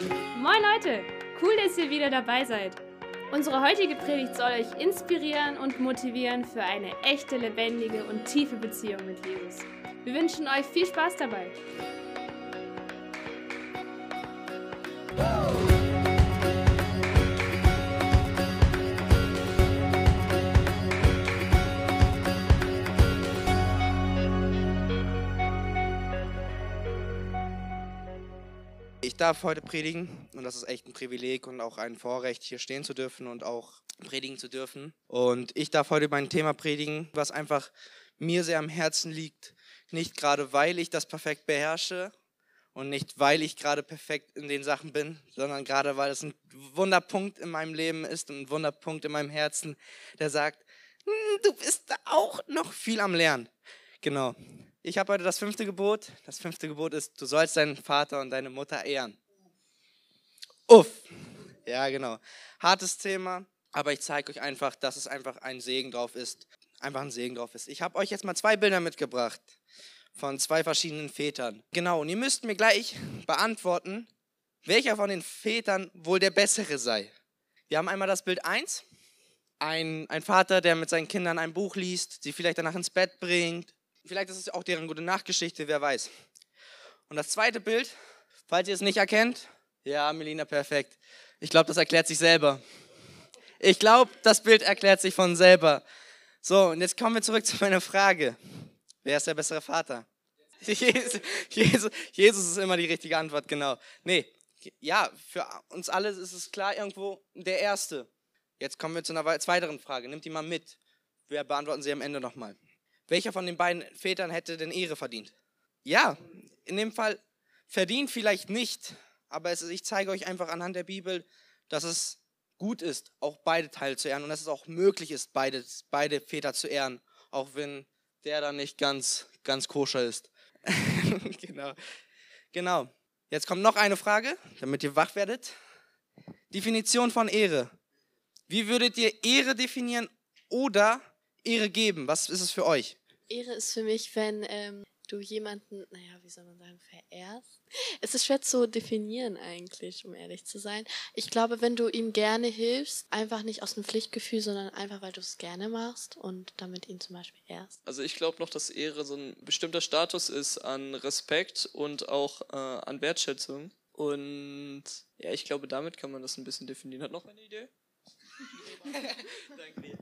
Moin Leute, cool, dass ihr wieder dabei seid. Unsere heutige Predigt soll euch inspirieren und motivieren für eine echte, lebendige und tiefe Beziehung mit Jesus. Wir wünschen euch viel Spaß dabei. Ich darf heute predigen und das ist echt ein Privileg und auch ein Vorrecht, hier stehen zu dürfen und auch predigen zu dürfen. Und ich darf heute mein Thema predigen, was einfach mir sehr am Herzen liegt. Nicht gerade, weil ich das perfekt beherrsche und nicht, weil ich gerade perfekt in den Sachen bin, sondern gerade, weil es ein Wunderpunkt in meinem Leben ist und ein Wunderpunkt in meinem Herzen, der sagt, "Hm, du bist auch noch viel am Lernen. Genau. Ich habe heute das fünfte Gebot. Das fünfte Gebot ist, du sollst deinen Vater und deine Mutter ehren. Uff. Ja, genau. Hartes Thema, aber ich zeige euch einfach, dass es einfach ein Segen drauf ist. Einfach ein Segen drauf ist. Ich habe euch jetzt mal zwei Bilder mitgebracht von zwei verschiedenen Vätern. Genau, und ihr müsst mir gleich beantworten, welcher von den Vätern wohl der bessere sei. Wir haben einmal das Bild 1. Ein, ein Vater, der mit seinen Kindern ein Buch liest, sie vielleicht danach ins Bett bringt. Vielleicht ist es auch deren gute Nachtgeschichte, wer weiß. Und das zweite Bild, falls ihr es nicht erkennt, ja, Melina, perfekt. Ich glaube, das erklärt sich selber. Ich glaube, das Bild erklärt sich von selber. So, und jetzt kommen wir zurück zu meiner Frage. Wer ist der bessere Vater? Jesus, Jesus, Jesus ist immer die richtige Antwort, genau. Nee, ja, für uns alle ist es klar irgendwo der Erste. Jetzt kommen wir zu einer wei- zweiten Frage. Nimmt die mal mit. Wir beantworten sie am Ende nochmal. Welcher von den beiden Vätern hätte denn Ehre verdient? Ja, in dem Fall verdient vielleicht nicht, aber ist- ich zeige euch einfach anhand der Bibel, dass es gut ist, auch beide Teile zu ehren und dass es auch möglich ist, beide, beide Väter zu ehren, auch wenn der dann nicht ganz, ganz koscher ist. genau. Genau. Jetzt kommt noch eine Frage, damit ihr wach werdet. Definition von Ehre. Wie würdet ihr Ehre definieren oder Ehre geben? Was ist es für euch? Ehre ist für mich, wenn ähm, du jemanden, naja, wie soll man sagen, verehrst. Es ist schwer zu definieren eigentlich, um ehrlich zu sein. Ich glaube, wenn du ihm gerne hilfst, einfach nicht aus einem Pflichtgefühl, sondern einfach, weil du es gerne machst und damit ihn zum Beispiel ehrst. Also ich glaube noch, dass Ehre so ein bestimmter Status ist an Respekt und auch äh, an Wertschätzung. Und ja, ich glaube, damit kann man das ein bisschen definieren. Hat noch eine Idee? Danke dir.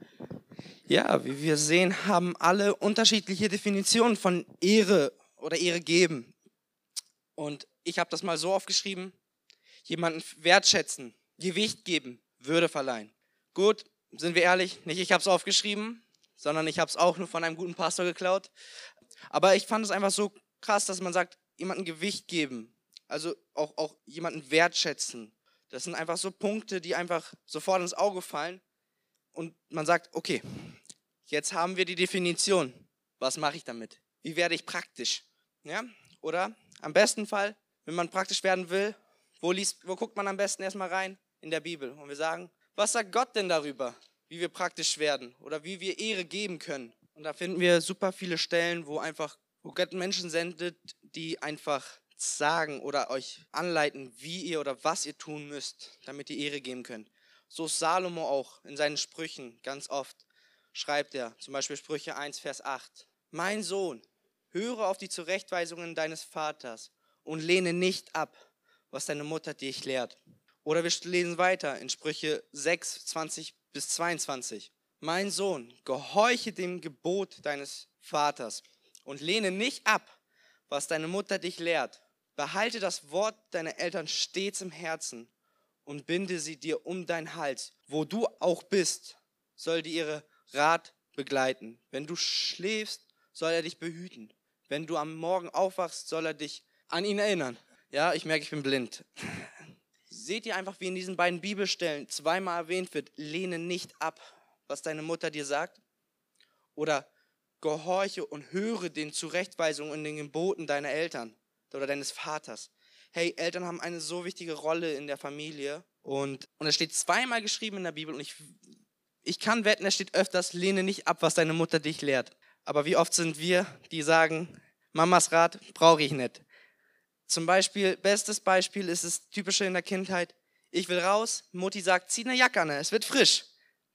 Ja, wie wir sehen, haben alle unterschiedliche Definitionen von Ehre oder Ehre geben. Und ich habe das mal so aufgeschrieben, jemanden wertschätzen, Gewicht geben, Würde verleihen. Gut, sind wir ehrlich, nicht ich habe es aufgeschrieben, sondern ich habe es auch nur von einem guten Pastor geklaut. Aber ich fand es einfach so krass, dass man sagt, jemanden Gewicht geben, also auch, auch jemanden wertschätzen. Das sind einfach so Punkte, die einfach sofort ins Auge fallen und man sagt, okay, jetzt haben wir die Definition. Was mache ich damit? Wie werde ich praktisch? Ja? Oder am besten Fall, wenn man praktisch werden will, wo, liest, wo guckt man am besten erstmal rein? In der Bibel. Und wir sagen, was sagt Gott denn darüber, wie wir praktisch werden oder wie wir Ehre geben können? Und da finden wir super viele Stellen, wo einfach, wo Gott Menschen sendet, die einfach sagen oder euch anleiten, wie ihr oder was ihr tun müsst, damit ihr Ehre geben könnt. So ist Salomo auch in seinen Sprüchen ganz oft schreibt er, zum Beispiel Sprüche 1, Vers 8. Mein Sohn, höre auf die Zurechtweisungen deines Vaters und lehne nicht ab, was deine Mutter dich lehrt. Oder wir lesen weiter in Sprüche 6, 20 bis 22. Mein Sohn, gehorche dem Gebot deines Vaters und lehne nicht ab, was deine Mutter dich lehrt. Behalte das Wort deiner Eltern stets im Herzen und binde sie dir um deinen Hals. Wo du auch bist, soll dir ihre Rat begleiten. Wenn du schläfst, soll er dich behüten. Wenn du am Morgen aufwachst, soll er dich an ihn erinnern. Ja, ich merke, ich bin blind. Seht ihr einfach, wie in diesen beiden Bibelstellen zweimal erwähnt wird, lehne nicht ab, was deine Mutter dir sagt? Oder gehorche und höre den Zurechtweisungen und den Geboten deiner Eltern oder deines Vaters. Hey, Eltern haben eine so wichtige Rolle in der Familie und, und es steht zweimal geschrieben in der Bibel und ich, ich kann wetten, es steht öfters, lehne nicht ab, was deine Mutter dich lehrt. Aber wie oft sind wir, die sagen, Mamas Rat brauche ich nicht. Zum Beispiel, bestes Beispiel ist es typische in der Kindheit. Ich will raus, Mutti sagt, zieh eine Jacke an, es wird frisch.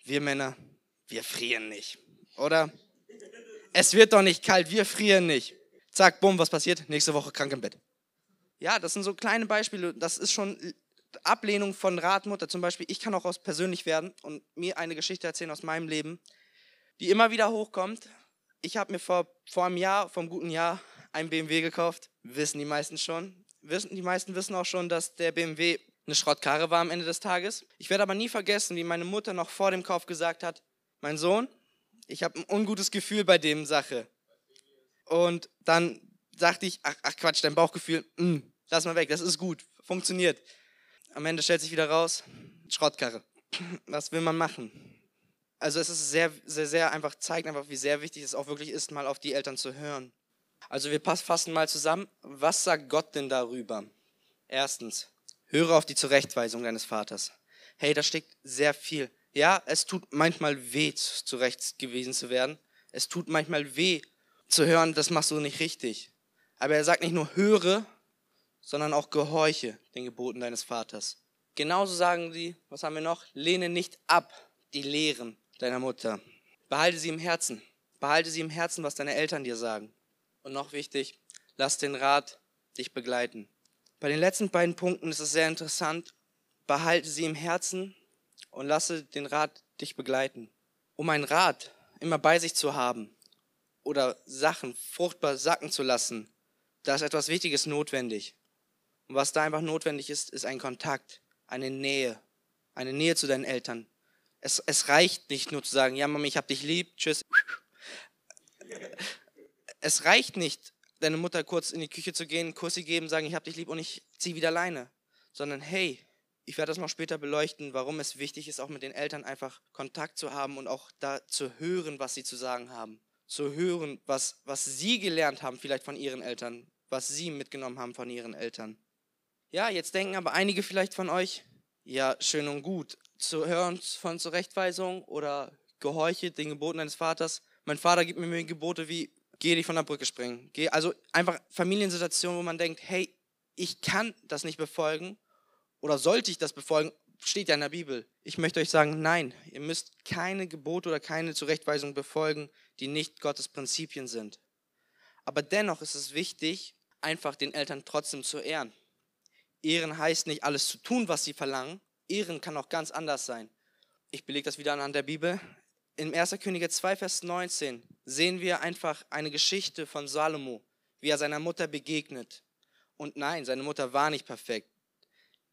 Wir Männer, wir frieren nicht, oder? Es wird doch nicht kalt, wir frieren nicht. Zack, bumm, was passiert? Nächste Woche krank im Bett. Ja, das sind so kleine Beispiele. Das ist schon Ablehnung von Ratmutter. Zum Beispiel, ich kann auch aus persönlich werden und mir eine Geschichte erzählen aus meinem Leben, die immer wieder hochkommt. Ich habe mir vor, vor einem Jahr, einem guten Jahr, einen BMW gekauft. Wissen die meisten schon. Wissen, die meisten wissen auch schon, dass der BMW eine Schrottkarre war am Ende des Tages. Ich werde aber nie vergessen, wie meine Mutter noch vor dem Kauf gesagt hat, mein Sohn, ich habe ein ungutes Gefühl bei dem Sache. Und dann sagte ich, ach, ach Quatsch, dein Bauchgefühl, mh, mm, lass mal weg, das ist gut, funktioniert. Am Ende stellt sich wieder raus, Schrottkarre. Was will man machen? Also es ist sehr, sehr, sehr einfach, zeigt einfach, wie sehr wichtig es auch wirklich ist, mal auf die Eltern zu hören. Also wir fassen mal zusammen, was sagt Gott denn darüber? Erstens, höre auf die Zurechtweisung deines Vaters. Hey, da steckt sehr viel. Ja, es tut manchmal weh, zurecht gewesen zu werden. Es tut manchmal weh, zu hören, das machst du nicht richtig. Aber er sagt nicht nur höre, sondern auch gehorche den Geboten deines Vaters. Genauso sagen sie, was haben wir noch? Lehne nicht ab die Lehren deiner Mutter. Behalte sie im Herzen. Behalte sie im Herzen, was deine Eltern dir sagen. Und noch wichtig, lass den Rat dich begleiten. Bei den letzten beiden Punkten ist es sehr interessant. Behalte sie im Herzen und lasse den Rat dich begleiten. Um einen Rat immer bei sich zu haben oder Sachen fruchtbar sacken zu lassen, da ist etwas Wichtiges notwendig. Und was da einfach notwendig ist, ist ein Kontakt, eine Nähe, eine Nähe zu deinen Eltern. Es, es reicht nicht nur zu sagen, ja Mami, ich hab dich lieb, tschüss. Es reicht nicht, deine Mutter kurz in die Küche zu gehen, Kussi geben, sagen, ich hab dich lieb und ich zieh wieder alleine. Sondern hey, ich werde das noch später beleuchten, warum es wichtig ist, auch mit den Eltern einfach Kontakt zu haben und auch da zu hören, was sie zu sagen haben. Zu hören, was, was sie gelernt haben, vielleicht von ihren Eltern, was sie mitgenommen haben von ihren Eltern. Ja, jetzt denken aber einige vielleicht von euch, ja, schön und gut, zu hören von Zurechtweisung oder Gehorche den Geboten deines Vaters. Mein Vater gibt mir Gebote wie, geh dich von der Brücke springen. Geh, also einfach Familiensituationen, wo man denkt, hey, ich kann das nicht befolgen oder sollte ich das befolgen, steht ja in der Bibel. Ich möchte euch sagen, nein, ihr müsst keine Gebote oder keine Zurechtweisung befolgen, die nicht Gottes Prinzipien sind. Aber dennoch ist es wichtig, einfach den Eltern trotzdem zu ehren. Ehren heißt nicht alles zu tun, was sie verlangen. Ehren kann auch ganz anders sein. Ich belege das wieder anhand der Bibel. In 1. Könige 2, Vers 19 sehen wir einfach eine Geschichte von Salomo, wie er seiner Mutter begegnet. Und nein, seine Mutter war nicht perfekt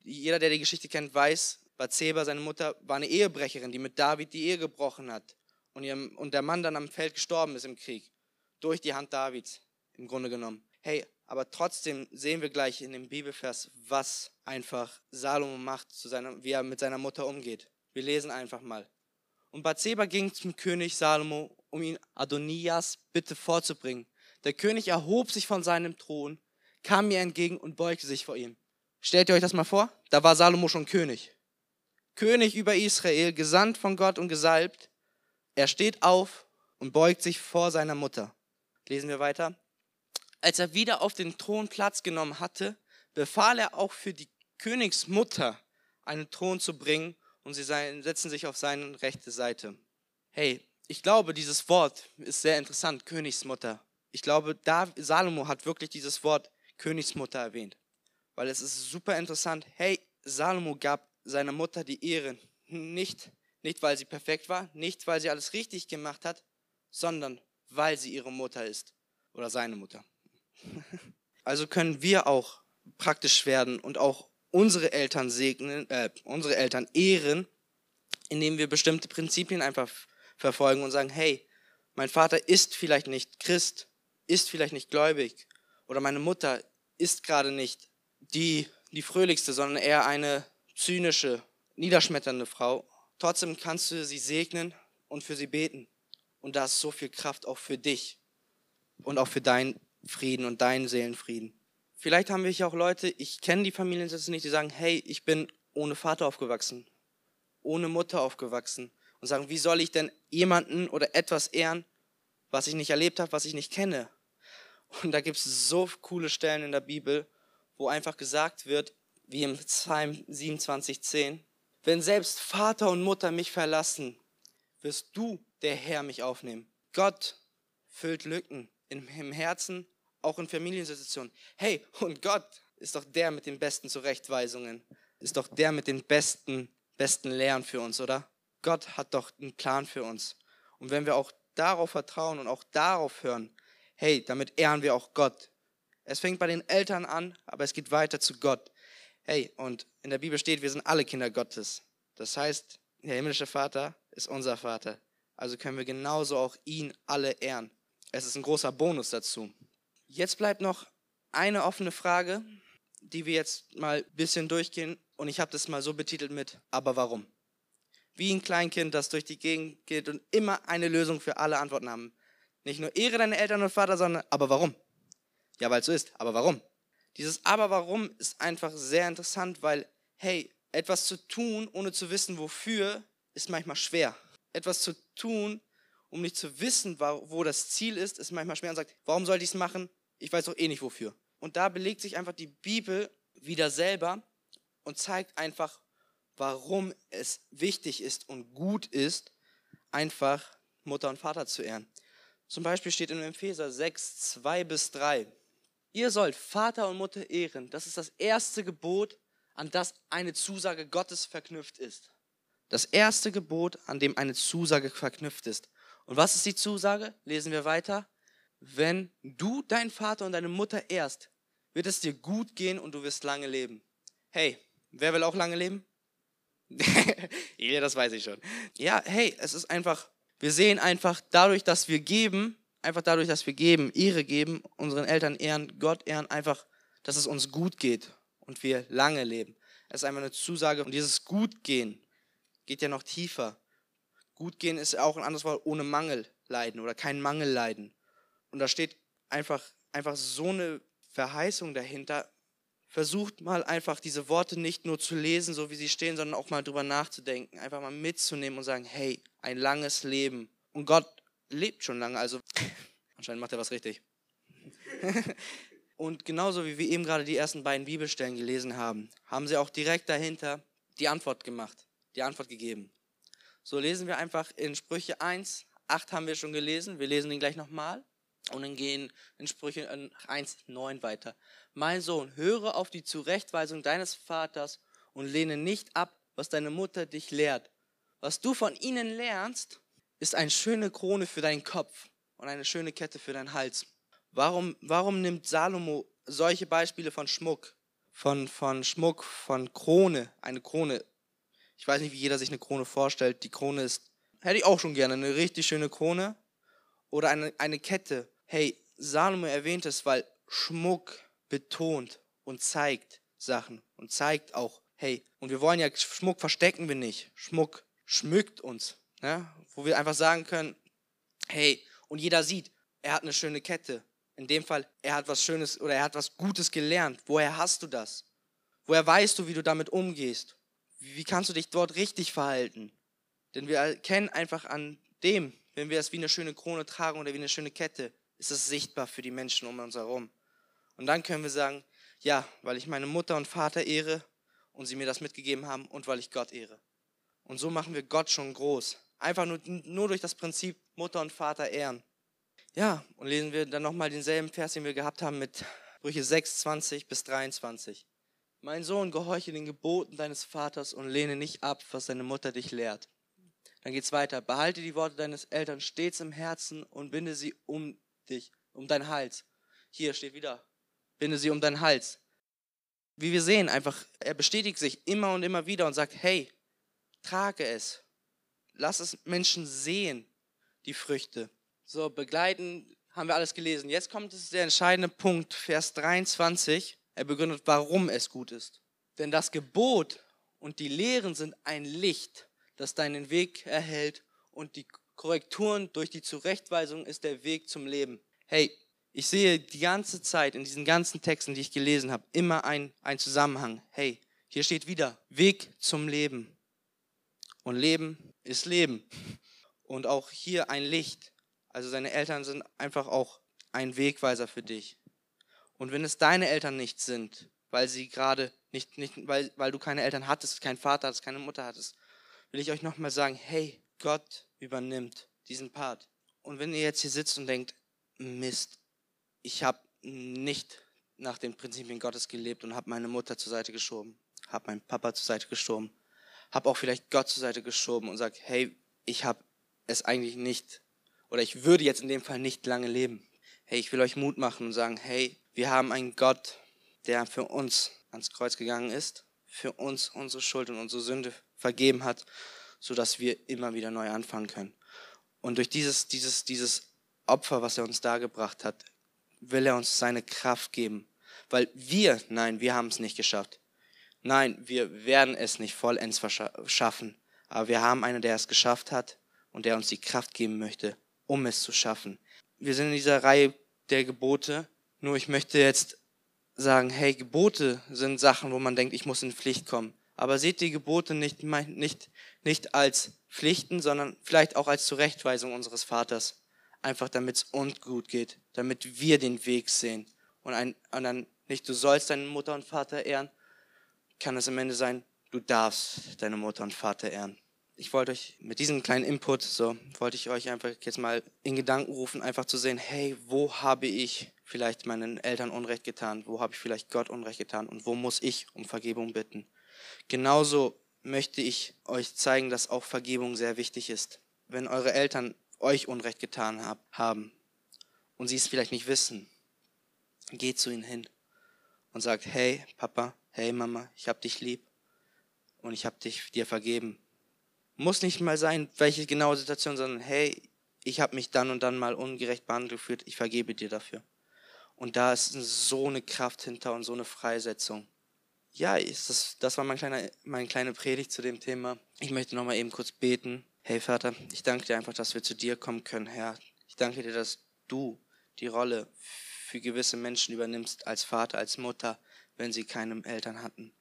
jeder, der die Geschichte kennt, weiß, Bathseba, seine Mutter, war eine Ehebrecherin, die mit David die Ehe gebrochen hat. Und, ihrem, und der Mann dann am Feld gestorben ist im Krieg. Durch die Hand Davids, im Grunde genommen. Hey, aber trotzdem sehen wir gleich in dem Bibelvers, was einfach Salomo macht, zu seiner, wie er mit seiner Mutter umgeht. Wir lesen einfach mal. Und Bathseba ging zum König Salomo, um ihn Adonias Bitte vorzubringen. Der König erhob sich von seinem Thron, kam mir entgegen und beugte sich vor ihm. Stellt ihr euch das mal vor? Da war Salomo schon König. König über Israel, gesandt von Gott und gesalbt. Er steht auf und beugt sich vor seiner Mutter. Lesen wir weiter. Als er wieder auf den Thron Platz genommen hatte, befahl er auch für die Königsmutter einen Thron zu bringen und sie setzen sich auf seine rechte Seite. Hey, ich glaube, dieses Wort ist sehr interessant, Königsmutter. Ich glaube, Salomo hat wirklich dieses Wort Königsmutter erwähnt weil es ist super interessant. Hey, Salomo gab seiner Mutter die Ehre nicht, nicht weil sie perfekt war, nicht weil sie alles richtig gemacht hat, sondern weil sie ihre Mutter ist oder seine Mutter. Also können wir auch praktisch werden und auch unsere Eltern segnen, äh, unsere Eltern ehren, indem wir bestimmte Prinzipien einfach verfolgen und sagen, hey, mein Vater ist vielleicht nicht Christ, ist vielleicht nicht gläubig oder meine Mutter ist gerade nicht die, die fröhlichste, sondern eher eine zynische, niederschmetternde Frau. Trotzdem kannst du sie segnen und für sie beten. Und da ist so viel Kraft auch für dich und auch für deinen Frieden und deinen Seelenfrieden. Vielleicht haben wir hier auch Leute, ich kenne die Familiensätze nicht, die sagen, hey, ich bin ohne Vater aufgewachsen, ohne Mutter aufgewachsen und sagen, wie soll ich denn jemanden oder etwas ehren, was ich nicht erlebt habe, was ich nicht kenne? Und da gibt es so coole Stellen in der Bibel, wo einfach gesagt wird, wie im Psalm 27,10, wenn selbst Vater und Mutter mich verlassen, wirst du, der Herr, mich aufnehmen. Gott füllt Lücken im Herzen, auch in Familiensituationen. Hey, und Gott ist doch der mit den besten Zurechtweisungen, ist doch der mit den besten, besten Lehren für uns, oder? Gott hat doch einen Plan für uns. Und wenn wir auch darauf vertrauen und auch darauf hören, hey, damit ehren wir auch Gott. Es fängt bei den Eltern an, aber es geht weiter zu Gott. Hey, und in der Bibel steht, wir sind alle Kinder Gottes. Das heißt, der himmlische Vater ist unser Vater. Also können wir genauso auch ihn alle ehren. Es ist ein großer Bonus dazu. Jetzt bleibt noch eine offene Frage, die wir jetzt mal ein bisschen durchgehen. Und ich habe das mal so betitelt mit, aber warum? Wie ein Kleinkind, das durch die Gegend geht und immer eine Lösung für alle Antworten haben. Nicht nur ehre deine Eltern und Vater, sondern aber warum? Ja, weil es so ist, aber warum? Dieses aber warum ist einfach sehr interessant, weil, hey, etwas zu tun, ohne zu wissen wofür, ist manchmal schwer. Etwas zu tun, um nicht zu wissen, wo das Ziel ist, ist manchmal schwer und sagt, warum sollte ich es machen? Ich weiß doch eh nicht wofür. Und da belegt sich einfach die Bibel wieder selber und zeigt einfach, warum es wichtig ist und gut ist, einfach Mutter und Vater zu ehren. Zum Beispiel steht in Epheser 6, 2 bis 3. Ihr sollt Vater und Mutter ehren. Das ist das erste Gebot, an das eine Zusage Gottes verknüpft ist. Das erste Gebot, an dem eine Zusage verknüpft ist. Und was ist die Zusage? Lesen wir weiter. Wenn du deinen Vater und deine Mutter ehrst, wird es dir gut gehen und du wirst lange leben. Hey, wer will auch lange leben? ja, das weiß ich schon. Ja, hey, es ist einfach, wir sehen einfach dadurch, dass wir geben, einfach dadurch, dass wir geben, Ehre geben, unseren Eltern ehren, Gott ehren, einfach, dass es uns gut geht und wir lange leben. Es ist einfach eine Zusage und dieses Gutgehen geht ja noch tiefer. Gutgehen ist auch ein anderes Wort ohne Mangel leiden oder kein Mangel leiden. Und da steht einfach, einfach so eine Verheißung dahinter. Versucht mal einfach diese Worte nicht nur zu lesen, so wie sie stehen, sondern auch mal drüber nachzudenken, einfach mal mitzunehmen und sagen, hey, ein langes Leben. Und Gott lebt schon lange, also anscheinend macht er was richtig. und genauso wie wir eben gerade die ersten beiden Bibelstellen gelesen haben, haben sie auch direkt dahinter die Antwort gemacht, die Antwort gegeben. So lesen wir einfach in Sprüche 1, 8 haben wir schon gelesen, wir lesen ihn gleich nochmal. Und dann gehen in Sprüche 1, 9 weiter. Mein Sohn, höre auf die Zurechtweisung deines Vaters und lehne nicht ab, was deine Mutter dich lehrt. Was du von ihnen lernst, ist eine schöne Krone für deinen Kopf und eine schöne Kette für deinen Hals. Warum, warum nimmt Salomo solche Beispiele von Schmuck, von, von Schmuck, von Krone, eine Krone? Ich weiß nicht, wie jeder sich eine Krone vorstellt. Die Krone ist, hätte ich auch schon gerne, eine richtig schöne Krone oder eine, eine Kette. Hey, Salomo erwähnt es, weil Schmuck betont und zeigt Sachen und zeigt auch, hey, und wir wollen ja, Schmuck verstecken wir nicht. Schmuck schmückt uns. Ja? Wo wir einfach sagen können, hey, und jeder sieht, er hat eine schöne Kette. In dem Fall, er hat was Schönes oder er hat was Gutes gelernt. Woher hast du das? Woher weißt du, wie du damit umgehst? Wie kannst du dich dort richtig verhalten? Denn wir erkennen einfach an dem, wenn wir es wie eine schöne Krone tragen oder wie eine schöne Kette, ist es sichtbar für die Menschen um uns herum. Und dann können wir sagen, ja, weil ich meine Mutter und Vater ehre und sie mir das mitgegeben haben und weil ich Gott ehre. Und so machen wir Gott schon groß. Einfach nur, nur durch das Prinzip Mutter und Vater ehren. Ja, und lesen wir dann nochmal denselben Vers, den wir gehabt haben mit Brüche 6, 20 bis 23. Mein Sohn, gehorche den Geboten deines Vaters und lehne nicht ab, was deine Mutter dich lehrt. Dann geht es weiter. Behalte die Worte deines Eltern stets im Herzen und binde sie um dich, um deinen Hals. Hier steht wieder, binde sie um deinen Hals. Wie wir sehen, einfach, er bestätigt sich immer und immer wieder und sagt, hey, trage es. Lass es Menschen sehen, die Früchte. So, begleiten haben wir alles gelesen. Jetzt kommt es der entscheidende Punkt, Vers 23. Er begründet, warum es gut ist. Denn das Gebot und die Lehren sind ein Licht das deinen Weg erhält und die Korrekturen durch die Zurechtweisung ist der Weg zum Leben. Hey, ich sehe die ganze Zeit in diesen ganzen Texten, die ich gelesen habe, immer ein, ein Zusammenhang. Hey, hier steht wieder Weg zum Leben. Und Leben ist Leben. Und auch hier ein Licht. Also seine Eltern sind einfach auch ein Wegweiser für dich. Und wenn es deine Eltern nicht sind, weil sie gerade nicht, nicht weil, weil du keine Eltern hattest, keinen Vater hattest, keine Mutter hattest, will ich euch nochmal sagen, hey, Gott übernimmt diesen Part. Und wenn ihr jetzt hier sitzt und denkt, Mist, ich habe nicht nach den Prinzipien Gottes gelebt und habe meine Mutter zur Seite geschoben, habe meinen Papa zur Seite geschoben, habe auch vielleicht Gott zur Seite geschoben und sage, hey, ich habe es eigentlich nicht, oder ich würde jetzt in dem Fall nicht lange leben. Hey, ich will euch Mut machen und sagen, hey, wir haben einen Gott, der für uns ans Kreuz gegangen ist, für uns unsere Schuld und unsere Sünde vergeben hat, sodass wir immer wieder neu anfangen können. Und durch dieses, dieses, dieses Opfer, was er uns dargebracht hat, will er uns seine Kraft geben. Weil wir, nein, wir haben es nicht geschafft. Nein, wir werden es nicht vollends schaffen. Aber wir haben einen, der es geschafft hat und der uns die Kraft geben möchte, um es zu schaffen. Wir sind in dieser Reihe der Gebote. Nur ich möchte jetzt sagen, hey, Gebote sind Sachen, wo man denkt, ich muss in Pflicht kommen. Aber seht die Gebote nicht, nicht, nicht als Pflichten, sondern vielleicht auch als Zurechtweisung unseres Vaters. Einfach damit es uns gut geht, damit wir den Weg sehen. Und, ein, und dann nicht, du sollst deine Mutter und Vater ehren, kann es am Ende sein, du darfst deine Mutter und Vater ehren. Ich wollte euch mit diesem kleinen Input, so wollte ich euch einfach jetzt mal in Gedanken rufen, einfach zu sehen, hey, wo habe ich vielleicht meinen Eltern Unrecht getan? Wo habe ich vielleicht Gott Unrecht getan? Und wo muss ich um Vergebung bitten? Genauso möchte ich euch zeigen, dass auch Vergebung sehr wichtig ist. Wenn eure Eltern euch Unrecht getan haben und sie es vielleicht nicht wissen, geht zu ihnen hin und sagt, hey Papa, hey Mama, ich hab dich lieb und ich hab dich dir vergeben. Muss nicht mal sein, welche genaue Situation, sondern hey, ich habe mich dann und dann mal ungerecht behandelt gefühlt, ich vergebe dir dafür. Und da ist so eine Kraft hinter und so eine Freisetzung. Ja, das, das war mein kleiner, meine kleine Predigt zu dem Thema. Ich möchte nochmal eben kurz beten. Hey Vater, ich danke dir einfach, dass wir zu dir kommen können, Herr. Ich danke dir, dass du die Rolle für gewisse Menschen übernimmst als Vater, als Mutter, wenn sie keine Eltern hatten.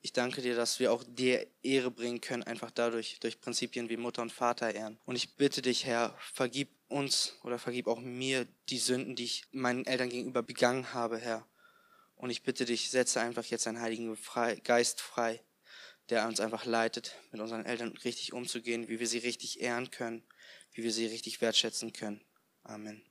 Ich danke dir, dass wir auch dir Ehre bringen können, einfach dadurch, durch Prinzipien wie Mutter und Vater ehren. Und ich bitte dich, Herr, vergib uns oder vergib auch mir die Sünden, die ich meinen Eltern gegenüber begangen habe, Herr. Und ich bitte dich, setze einfach jetzt einen Heiligen Geist frei, der uns einfach leitet, mit unseren Eltern richtig umzugehen, wie wir sie richtig ehren können, wie wir sie richtig wertschätzen können. Amen.